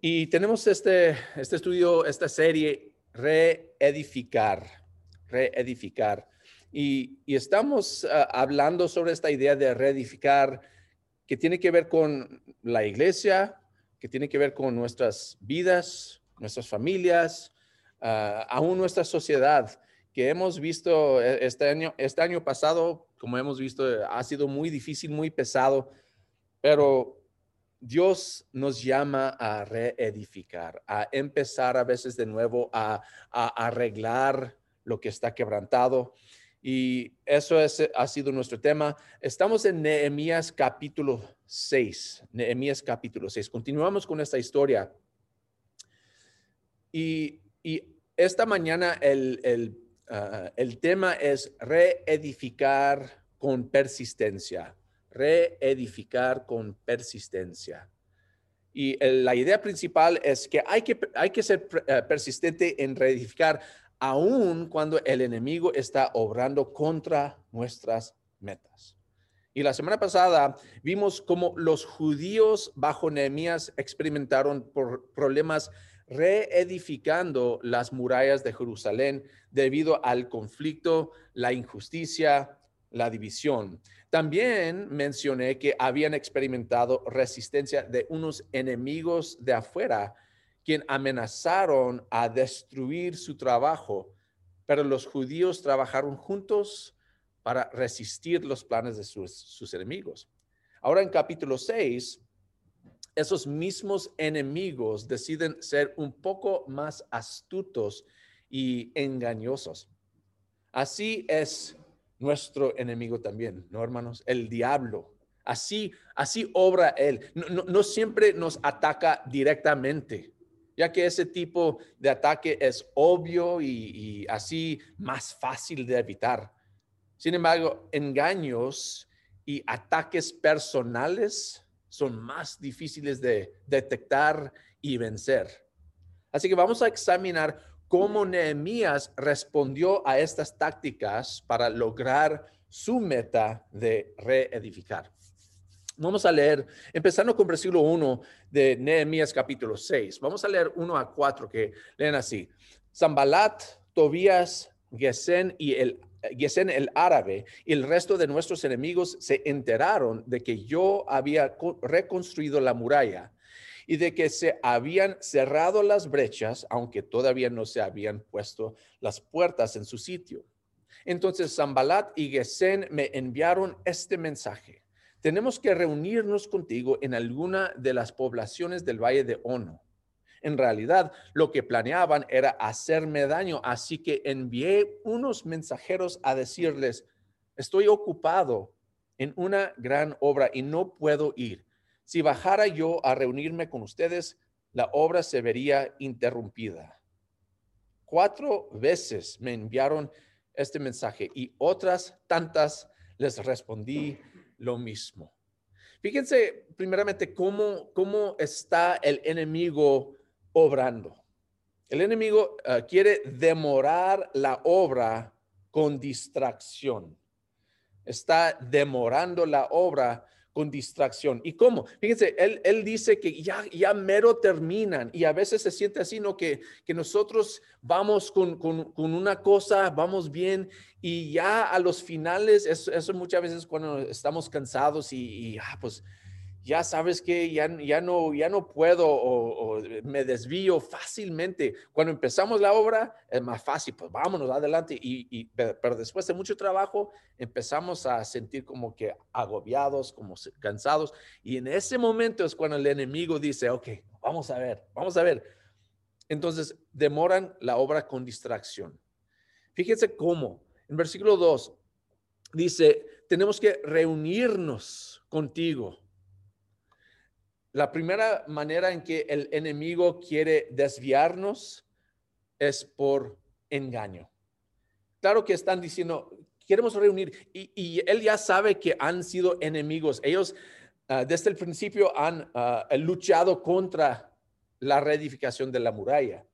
Y tenemos este, este estudio, esta serie, reedificar, reedificar. Y, estamos ah, hablando sobre esta idea de reedificar que tiene que ver con la iglesia, que tiene que ver con nuestras vidas, nuestras familias, ah, aún nuestra sociedad, que hemos visto e, este año, este año pasado, como hemos visto, ha sido muy difícil, muy pesado, pero Dios nos llama a reedificar, a empezar a veces de nuevo a, arreglar lo que está quebrantado. Y eso es, ha sido nuestro tema. Estamos en Nehemías capítulo 6. Nehemías capítulo 6. Continuamos con esta historia. Y, esta mañana ah, el tema es reedificar con persistencia reedificar con persistencia. Y la idea principal es que hay que, hay que ser eh, persistente en reedificar aun cuando el enemigo está obrando contra nuestras metas. Y la semana pasada vimos cómo los judíos bajo Nehemías experimentaron por problemas reedificando las murallas de Jerusalén debido al conflicto, la injusticia, la división. También mencioné que habían experimentado resistencia de unos enemigos de afuera, quien amenazaron a destruir su trabajo, pero los judíos trabajaron juntos para resistir los planes de sus, enemigos. Ahora en capítulo 6, esos mismos enemigos deciden ser un poco más astutos y engañosos. Así es nuestro enemigo también, ¿no, hermanos? El diablo. Así, así obra él. No, siempre nos ataca directamente, ya que ese tipo de ataque es obvio y, y así más fácil de evitar. Sin embargo, engaños y ataques personales son más difíciles de detectar y vencer. Así que vamos a examinar cómo Nehemías respondió a estas tácticas para lograr su meta de reedificar. Vamos a leer, empezando con versículo 1 de Nehemías capítulo 6. Vamos a leer 1 a 4 que leen así. Zambalat, Tobías, Gesén y el Gesén el árabe y el resto de nuestros enemigos se enteraron de que yo había reconstruido la muralla y de que se habían cerrado las brechas, aunque todavía no se habían puesto las puertas en su sitio. Entonces Zambalat y Gesén me enviaron este mensaje. Tenemos que reunirnos contigo en alguna de las poblaciones del Valle de Ono. En realidad, lo que planeaban era hacerme daño, así que envié unos mensajeros a decirles, estoy ocupado en una gran obra y no puedo ir si bajara yo a reunirme con ustedes, la obra se vería interrumpida. Cuatro veces me enviaron este mensaje y otras tantas les respondí lo mismo. Fíjense primeramente cómo, cómo está el enemigo obrando. El enemigo eh, quiere demorar la obra con distracción. Está demorando la obra con distracción. ¿Y cómo? Fíjense, él, él dice que ya, ya mero terminan y a veces se siente así, ¿no? Que, que nosotros vamos con, con, una cosa, vamos bien y ya a los finales, eso, eso muchas veces cuando estamos cansados y, y ah, pues ya sabes que ya, ya, no, ya no puedo o, me desvío fácilmente. Cuando empezamos la obra es más fácil, pues vámonos adelante. Y, pero después de mucho trabajo empezamos a sentir como que agobiados, como cansados. Y en ese momento es cuando el enemigo dice, ok, vamos a ver, vamos a ver. Entonces demoran la obra con distracción. Fíjense cómo. En versículo 2 dice, tenemos que reunirnos contigo la primera manera en que el enemigo quiere desviarnos es por engaño. Claro que están diciendo, queremos reunir, y, él ya sabe que han sido enemigos. Ellos ah, desde el principio han ah, luchado contra la reedificación de la muralla.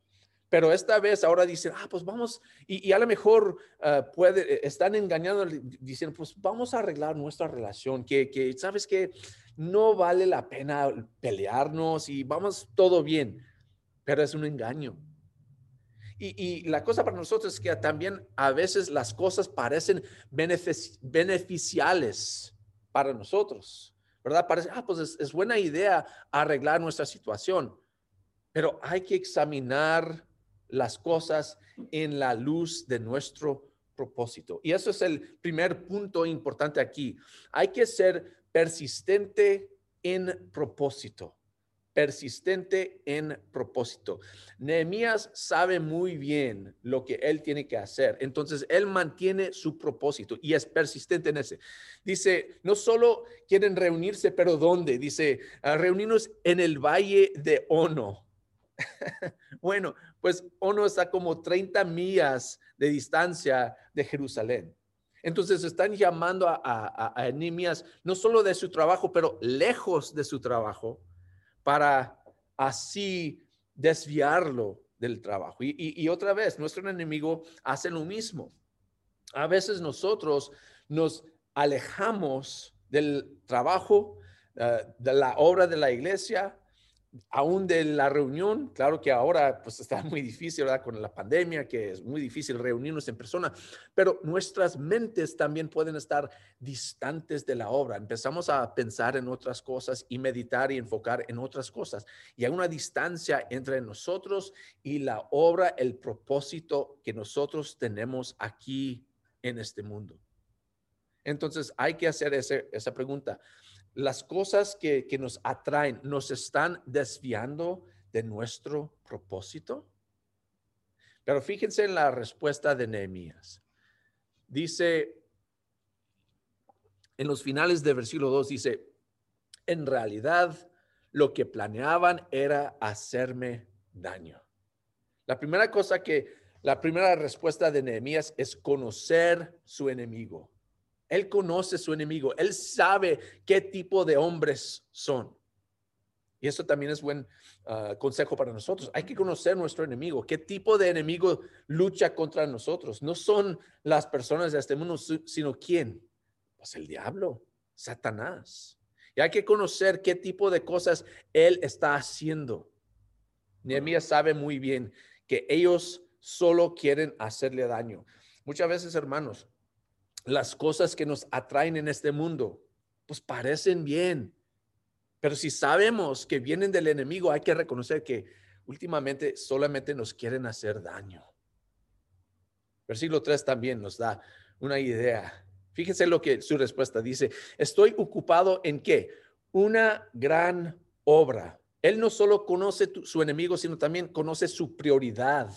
Pero esta vez ahora dicen, ah, pues vamos, y, a lo mejor ah, puede, eh, están engañando, dicen, pues vamos a arreglar nuestra relación, que, que sabes que no vale la pena pelearnos y vamos todo bien, pero es un engaño. Y, y, la cosa para nosotros es que también a veces las cosas parecen beneficiales para nosotros, ¿verdad? Parece, ah, pues es buena idea arreglar nuestra situación, pero hay que examinar las cosas en la luz de nuestro propósito. Y eso es el primer punto importante aquí. Hay que ser persistente en propósito. Persistente en propósito. Nehemías sabe muy bien lo que él tiene que hacer. Entonces, él mantiene su propósito y es persistente en ese. Dice, no solo quieren reunirse, pero ¿dónde? Dice, reunirnos en el valle de Ono. bueno, pues Ono está como 30 millas de distancia de Jerusalén. Entonces están llamando a, a, no solo de su trabajo, pero lejos de su trabajo, para así desviarlo del trabajo. Y, otra vez, nuestro enemigo hace lo mismo. A veces nosotros nos alejamos del trabajo, eh, de la obra de la iglesia, aún de la reunión, claro que ahora pues está muy difícil, ¿verdad? Con la pandemia, que es muy difícil reunirnos en persona, pero nuestras mentes también pueden estar distantes de la obra. Empezamos a pensar en otras cosas y meditar y enfocar en otras cosas. Y hay una distancia entre nosotros y la obra, el propósito que nosotros tenemos aquí en este mundo. Entonces hay que hacer esa pregunta las cosas que, nos atraen nos están desviando de nuestro propósito? Pero fíjense en la respuesta de Nehemías. Dice, en los finales del versículo 2, dice, en realidad lo que planeaban era hacerme daño. La primera cosa que, la primera respuesta de Nehemías es conocer su enemigo. Él conoce su enemigo. Él sabe qué tipo de hombres son. Y eso también es buen ah, consejo para nosotros. Hay que conocer nuestro enemigo. ¿Qué tipo de enemigo lucha contra nosotros? No son las personas de este mundo, sino quién? Pues el diablo, Satanás. Y hay que conocer qué tipo de cosas él está haciendo. Nehemías sabe muy bien que ellos solo quieren hacerle daño. Muchas veces, hermanos, las cosas que nos atraen en este mundo, pues parecen bien. Pero si sabemos que vienen del enemigo, hay que reconocer que últimamente solamente nos quieren hacer daño. Versículo 3 también nos da una idea. Fíjense lo que su respuesta dice. Estoy ocupado en qué? Una gran obra. Él no solo conoce su enemigo, sino también conoce su prioridad.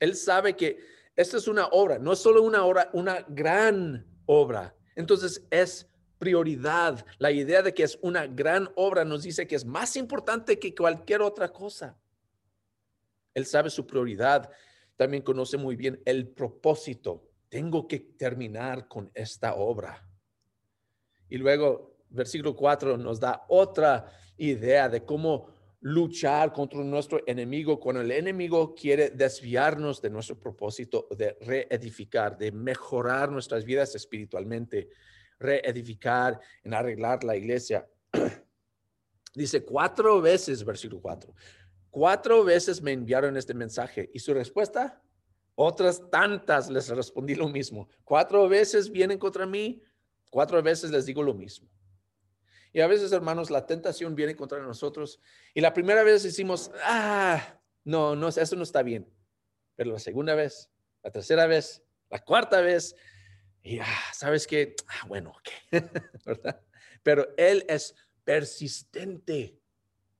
Él sabe que esta es una obra, no es solo una obra, una gran obra. Entonces es prioridad. La idea de que es una gran obra nos dice que es más importante que cualquier otra cosa. Él sabe su prioridad. También conoce muy bien el propósito. Tengo que terminar con esta obra. Y luego, versículo 4 nos da otra idea de cómo luchar contra nuestro enemigo cuando el enemigo quiere desviarnos de nuestro propósito de reedificar, de mejorar nuestras vidas espiritualmente, reedificar, en arreglar la iglesia. Dice cuatro veces, versículo cuatro, cuatro veces me enviaron este mensaje y su respuesta, otras tantas les respondí lo mismo. Cuatro veces vienen contra mí, cuatro veces les digo lo mismo. Y a veces, hermanos, la tentación viene contra nosotros y la primera vez decimos, ah, no, no, eso no está bien. Pero la segunda vez, la tercera vez, la cuarta vez, y ah, sabes que, ah, bueno, ok, ¿verdad? Pero Él es persistente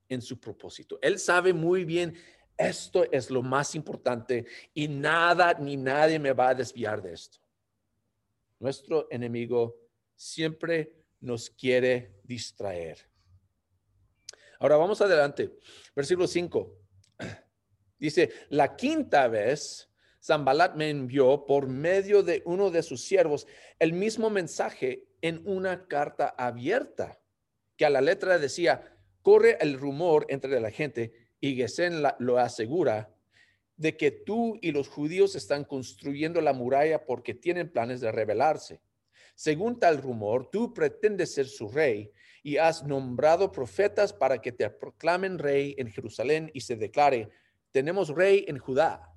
en su propósito. Él sabe muy bien, esto es lo más importante y nada ni nadie me va a desviar de esto. Nuestro enemigo siempre nos quiere distraer. Ahora vamos adelante. Versículo 5. Dice, la quinta vez, Zambalat me envió por medio de uno de sus siervos el mismo mensaje en una carta abierta, que a la letra decía, corre el rumor entre la gente y Gesén lo asegura de que tú y los judíos están construyendo la muralla porque tienen planes de rebelarse. Según tal rumor, tú pretendes ser su rey y has nombrado profetas para que te proclamen rey en Jerusalén y se declare, tenemos rey en Judá.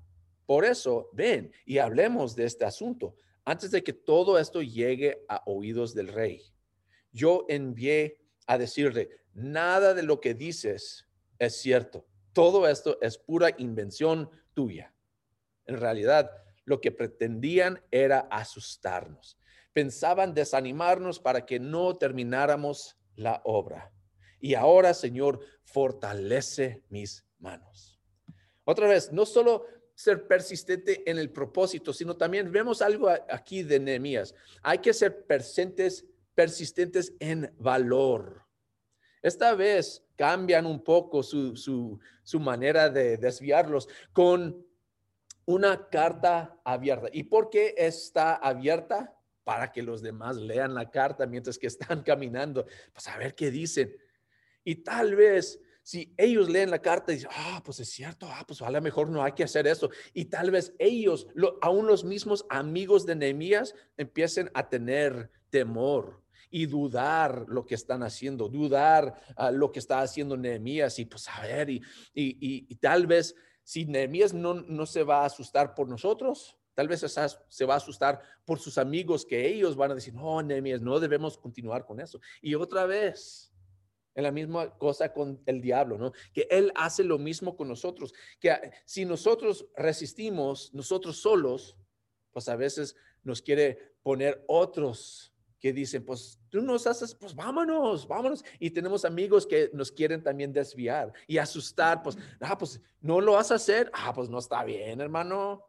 Por eso, ven y hablemos de este asunto antes de que todo esto llegue a oídos del rey. Yo envié a decirle, nada de lo que dices es cierto. Todo esto es pura invención tuya. En realidad, lo que pretendían era asustarnos. Pensaban desanimarnos para que no termináramos la obra. Y ahora, Señor, fortalece mis manos. Otra vez, no solo ser persistente en el propósito, sino también vemos algo aquí de Nehemías. Hay que ser persistentes, persistentes en valor. Esta vez cambian un poco su, su, manera de desviarlos con una carta abierta. ¿Y por qué está abierta? Para que los demás lean la carta mientras que están caminando, pues a ver qué dicen. Y tal vez si ellos leen la carta y dicen, ah, pues es cierto, ah, pues a lo mejor no hay que hacer eso. Y tal vez ellos, aún los mismos amigos de Nehemías, empiecen a tener temor y dudar lo que están haciendo, dudar a lo que está haciendo Nehemías y pues a ver, y, y, tal vez si Nehemías no, no se va a asustar por nosotros, tal vez se va a asustar por sus amigos que ellos van a decir, no, Nehemías, no debemos continuar con eso. Y otra vez, en la misma cosa con el diablo, ¿no? Que él hace lo mismo con nosotros, que si nosotros resistimos, nosotros solos, pues a veces nos quiere poner otros que dicen, pues tú nos haces, pues vámonos, vámonos. Y tenemos amigos que nos quieren también desviar y asustar, pues, ah, pues no lo vas a hacer, ah, pues no está bien, hermano.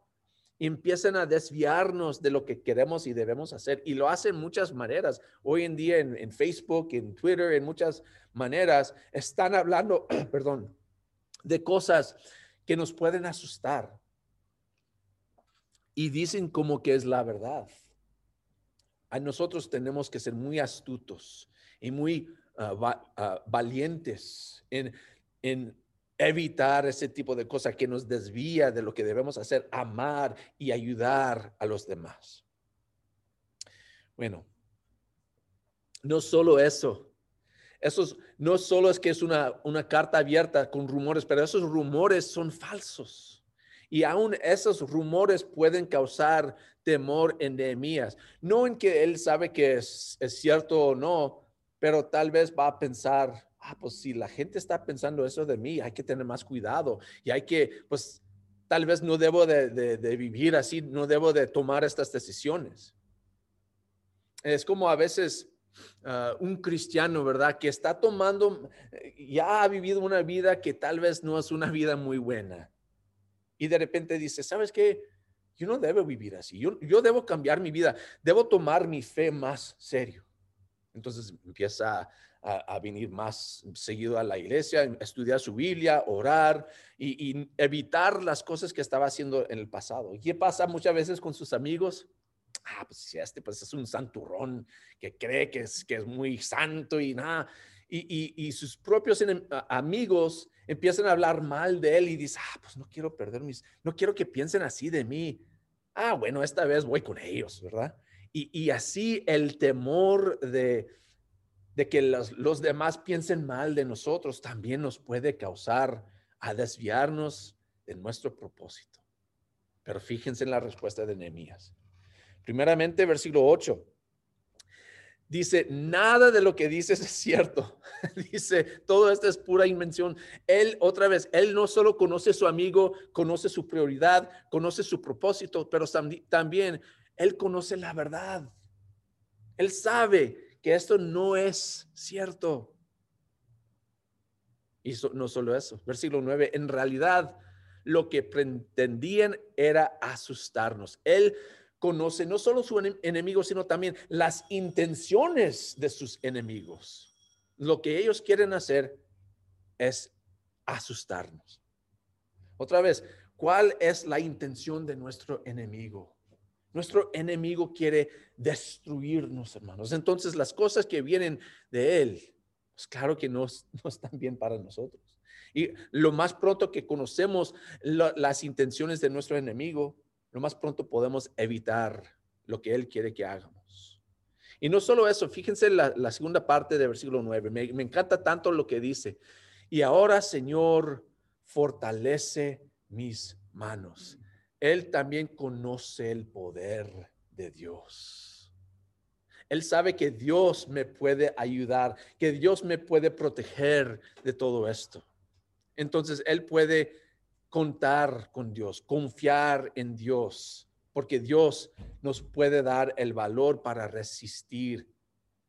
Empiezan a desviarnos de lo que queremos y debemos hacer. Y lo hacen muchas maneras. Hoy en día en, en Facebook, en Twitter, en muchas maneras, están hablando, perdón, de cosas que nos pueden asustar. Y dicen como que es la verdad a nosotros tenemos que ser muy astutos y muy ah, ah, valientes en, evitar ese tipo de cosas que nos desvía de lo que debemos hacer, amar y ayudar a los demás. Bueno, no solo eso, esos no solo es que es una, una carta abierta con rumores, pero esos rumores son falsos. Y aún esos rumores pueden causar temor en Nehemías. No en que él sabe que es, cierto o no, pero tal vez va a pensar, ah, pues si la gente está pensando eso de mí, hay que tener más cuidado y hay que, pues tal vez no debo de, vivir así, no debo de tomar estas decisiones. Es como a veces ah, un cristiano, ¿verdad? Que está tomando, ya ha vivido una vida que tal vez no es una vida muy buena y de repente dice, ¿sabes qué? Yo no debo vivir así, yo, yo debo cambiar mi vida, debo tomar mi fe más serio. Entonces empieza a, venir más seguido a la iglesia, estudiar su Biblia, orar y, evitar las cosas que estaba haciendo en el pasado. ¿Y qué pasa muchas veces con sus amigos? Ah, pues este pues es un santurrón que cree que es, que es muy santo y nada. Y, sus propios amigos empiezan a hablar mal de él y dice, ah, pues no quiero perder mis, no quiero que piensen así de mí. Ah, bueno, esta vez voy con ellos, ¿verdad? Y, así el temor de, de que los, demás piensen mal de nosotros también nos puede causar a desviarnos de nuestro propósito. Pero fíjense en la respuesta de Nehemías. Primeramente, versículo 8 dice, nada de lo que dices es cierto. dice, todo esto es pura invención. Él, otra vez, él no solo conoce a su amigo, conoce su prioridad, conoce su propósito, pero también él conoce la verdad. Él sabe esto no es cierto. Y no solo eso, versículo 9, en realidad lo que pretendían era asustarnos. Él conoce no solo su enemigo, sino también las intenciones de sus enemigos. Lo que ellos quieren hacer es asustarnos. Otra vez, ¿cuál es la intención de nuestro enemigo? Nuestro enemigo quiere destruirnos, hermanos. Entonces, las cosas que vienen de él, pues claro que no, no están bien para nosotros. Y lo más pronto que conocemos las intenciones de nuestro enemigo, lo más pronto podemos evitar lo que él quiere que hagamos. Y no solo eso, fíjense la, la segunda parte del versículo 9. Me, me encanta tanto lo que dice. Y ahora, Señor, fortalece mis manos. Él también conoce el poder de Dios. Él sabe que Dios me puede ayudar, que Dios me puede proteger de todo esto. Entonces, Él puede contar con Dios, confiar en Dios, porque Dios nos puede dar el valor para resistir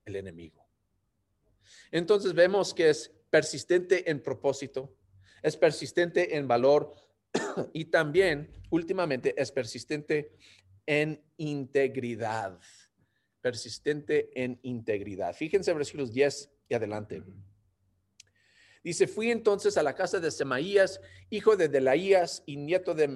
el enemigo. Entonces vemos que es persistente en propósito, es persistente en valor y también últimamente es persistente en integridad. Persistente en integridad. Fíjense versículos 10 y adelante. Dice, fui entonces a la casa de Semaías, hijo de Delaías y nieto de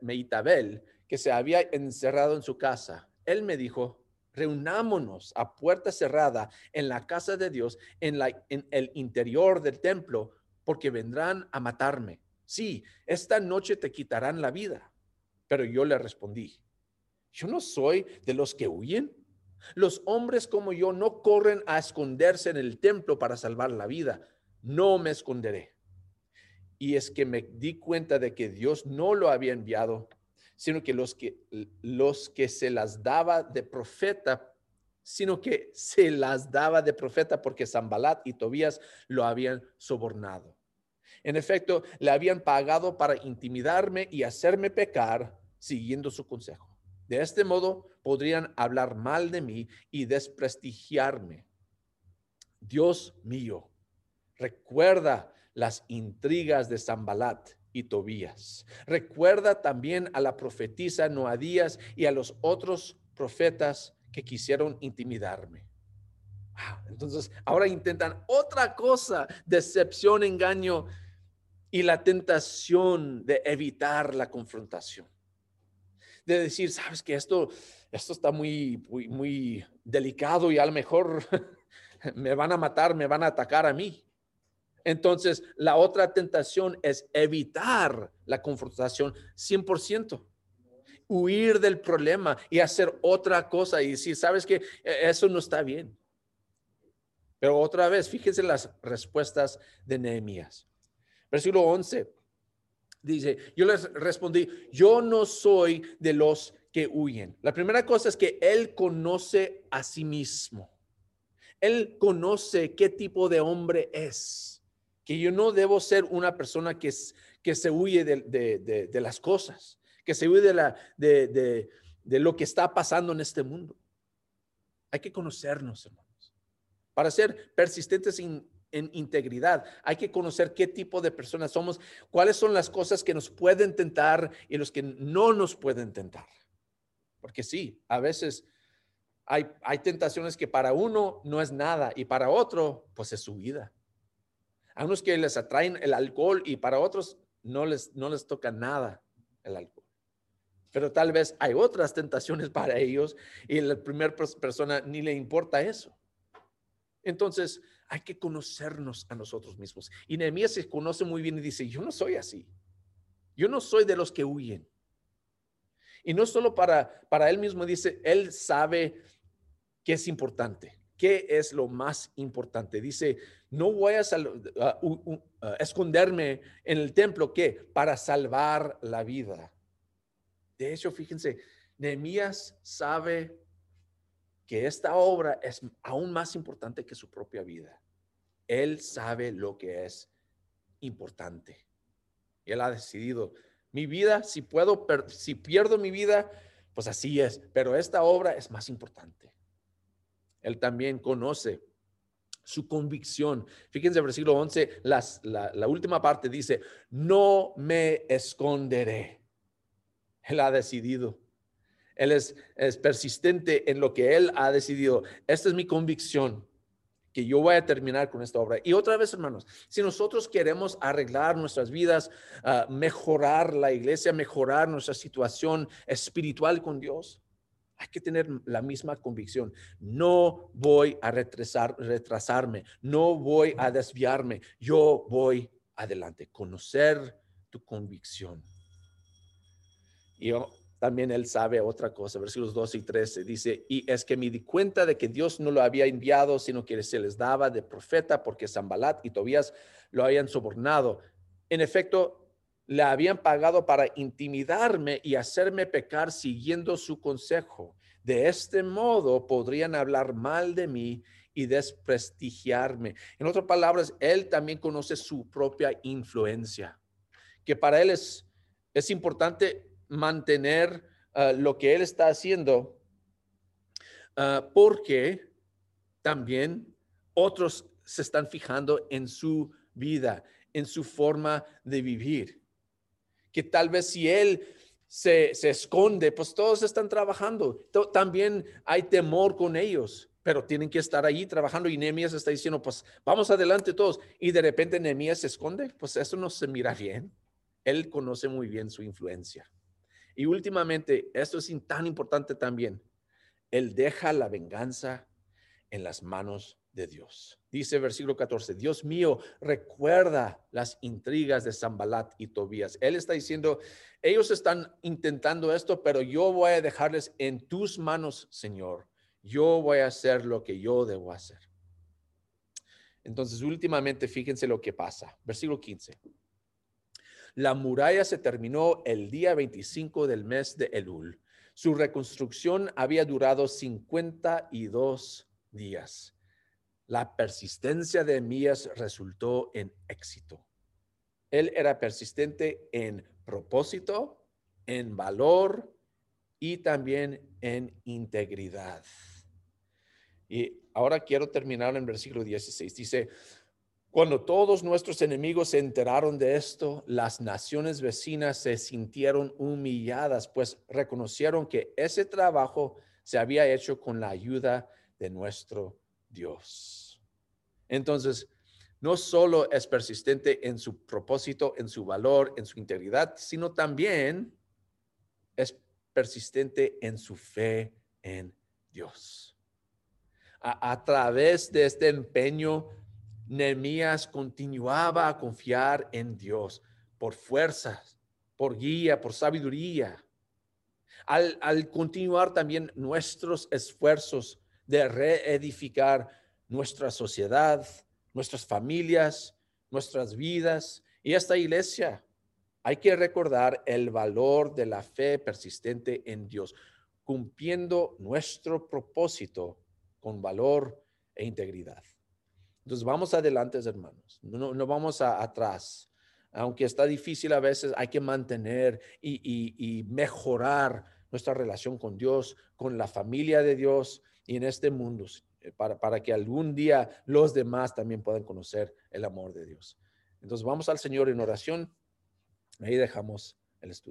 Meitabel, que se había encerrado en su casa. Él me dijo, reunámonos a puerta cerrada en la casa de Dios, en, la, en el interior del templo, porque vendrán a matarme. Sí, esta noche te quitarán la vida. Pero yo le respondí, yo no soy de los que huyen. Los hombres como yo no corren a esconderse en el templo para salvar la vida. No me esconderé. Y es que me di cuenta de que Dios no lo había enviado, sino que los que, los que se las daba de profeta, sino que se las daba de profeta porque Zambalat y Tobías lo habían sobornado. En efecto, le habían pagado para intimidarme y hacerme pecar siguiendo su consejo. De este modo podrían hablar mal de mí y desprestigiarme. Dios mío, recuerda las intrigas de Zambalat y Tobías. Recuerda también a la profetisa Noadías y a los otros profetas que quisieron intimidarme. Entonces, ahora intentan otra cosa, decepción, engaño y la tentación de evitar la confrontación. De decir, sabes que esto, esto está muy, muy, muy delicado y a lo mejor me van a matar, me van a atacar a mí. Entonces, la otra tentación es evitar la confrontación 100%. Huir del problema y hacer otra cosa y decir, sabes que e, eso no está bien. Pero otra vez, fíjense las respuestas de Nehemías. Versículo 11 dice, yo les respondí, yo no soy de los que huyen. La primera cosa es que él conoce a sí mismo. Él conoce qué tipo de hombre es. Que yo no debo ser una persona que, que se huye de, de, las cosas, que se huye de, la, de, de lo que está pasando en este mundo. Hay que conocernos, hermanos, para ser persistentes sin en integridad. Hay que conocer qué tipo de personas somos, cuáles son las cosas que nos pueden tentar y los que no nos pueden tentar. Porque sí, a veces hay, hay tentaciones que para uno no es nada y para otro, pues es su vida. A unos que les atraen el alcohol y para otros no les, no les toca nada el alcohol. Pero tal vez hay otras tentaciones para ellos y la primera persona ni le importa eso. Entonces, hay que conocernos a nosotros mismos. Y Nehemías se conoce muy bien y dice, yo no soy así. Yo no soy de los que huyen. Y no solo para, para él mismo, dice, él sabe qué es importante, qué es lo más importante. Dice, no voy a, esconderme en el templo, ¿qué? Para salvar la vida. De hecho, fíjense, Nehemías sabe que esta obra es aún más importante que su propia vida. Él sabe lo que es importante. Él ha decidido, mi vida, si puedo, si pierdo mi vida, pues así es, pero esta obra es más importante. Él también conoce su convicción. Fíjense, versículo 11, las, la, la última parte dice, no me esconderé. Él ha decidido. Él es, es persistente en lo que él ha decidido. Esta es mi convicción que yo voy a terminar con esta obra. Y otra vez, hermanos, si nosotros queremos arreglar nuestras vidas, ah, mejorar la iglesia, mejorar nuestra situación espiritual con Dios, hay que tener la misma convicción. No voy a retrasar, retrasarme, no voy a desviarme, yo voy adelante, conocer tu convicción. Y también él sabe otra cosa, versículos 12 y 13, dice, y es que me di cuenta de que Dios no lo había enviado, sino que se les daba de profeta, porque Zambalat y Tobías lo habían sobornado. En efecto, le habían pagado para intimidarme y hacerme pecar siguiendo su consejo. De este modo podrían hablar mal de mí y desprestigiarme. En otras palabras, él también conoce su propia influencia, que para él es, es importante mantener ah, lo que él está haciendo, ah, porque también otros se están fijando en su vida, en su forma de vivir. Que tal vez si él se, esconde, pues todos están trabajando. También hay temor con ellos, pero tienen que estar ahí trabajando y Nehemías está diciendo, pues vamos adelante todos. Y de repente Nehemías se esconde, pues eso no se mira bien. Él conoce muy bien su influencia. Y últimamente, esto es tan importante también, él deja la venganza en las manos de Dios. Dice versículo 14, Dios mío, recuerda las intrigas de Zambalat y Tobías. Él está diciendo, ellos están intentando esto, pero yo voy a dejarles en tus manos, Señor. Yo voy a hacer lo que yo debo hacer. Entonces, últimamente, fíjense lo que pasa. Versículo 15. La muralla se terminó el día 25 del mes de Elul. Su reconstrucción había durado 52 días. La persistencia de Mías resultó en éxito. Él era persistente en propósito, en valor y también en integridad. Y ahora quiero terminar en versículo 16. Dice, cuando todos nuestros enemigos se enteraron de esto, las naciones vecinas se sintieron humilladas, pues reconocieron que ese trabajo se había hecho con la ayuda de nuestro Dios. Entonces, no solo es persistente en su propósito, en su valor, en su integridad, sino también es persistente en su fe en Dios. A, a través de este empeño, Nehemías continuaba a confiar en Dios por fuerzas, por guía, por sabiduría. Al, al continuar también nuestros esfuerzos de reedificar nuestra sociedad, nuestras familias, nuestras vidas y esta iglesia, hay que recordar el valor de la fe persistente en Dios, cumpliendo nuestro propósito con valor e integridad. Entonces vamos adelante, hermanos, no, no vamos atrás. Aunque está difícil a veces, hay que mantener y, mejorar nuestra relación con Dios, con la familia de Dios y en este mundo, para, para que algún día los demás también puedan conocer el amor de Dios. Entonces vamos al Señor en oración. Ahí dejamos el estudio.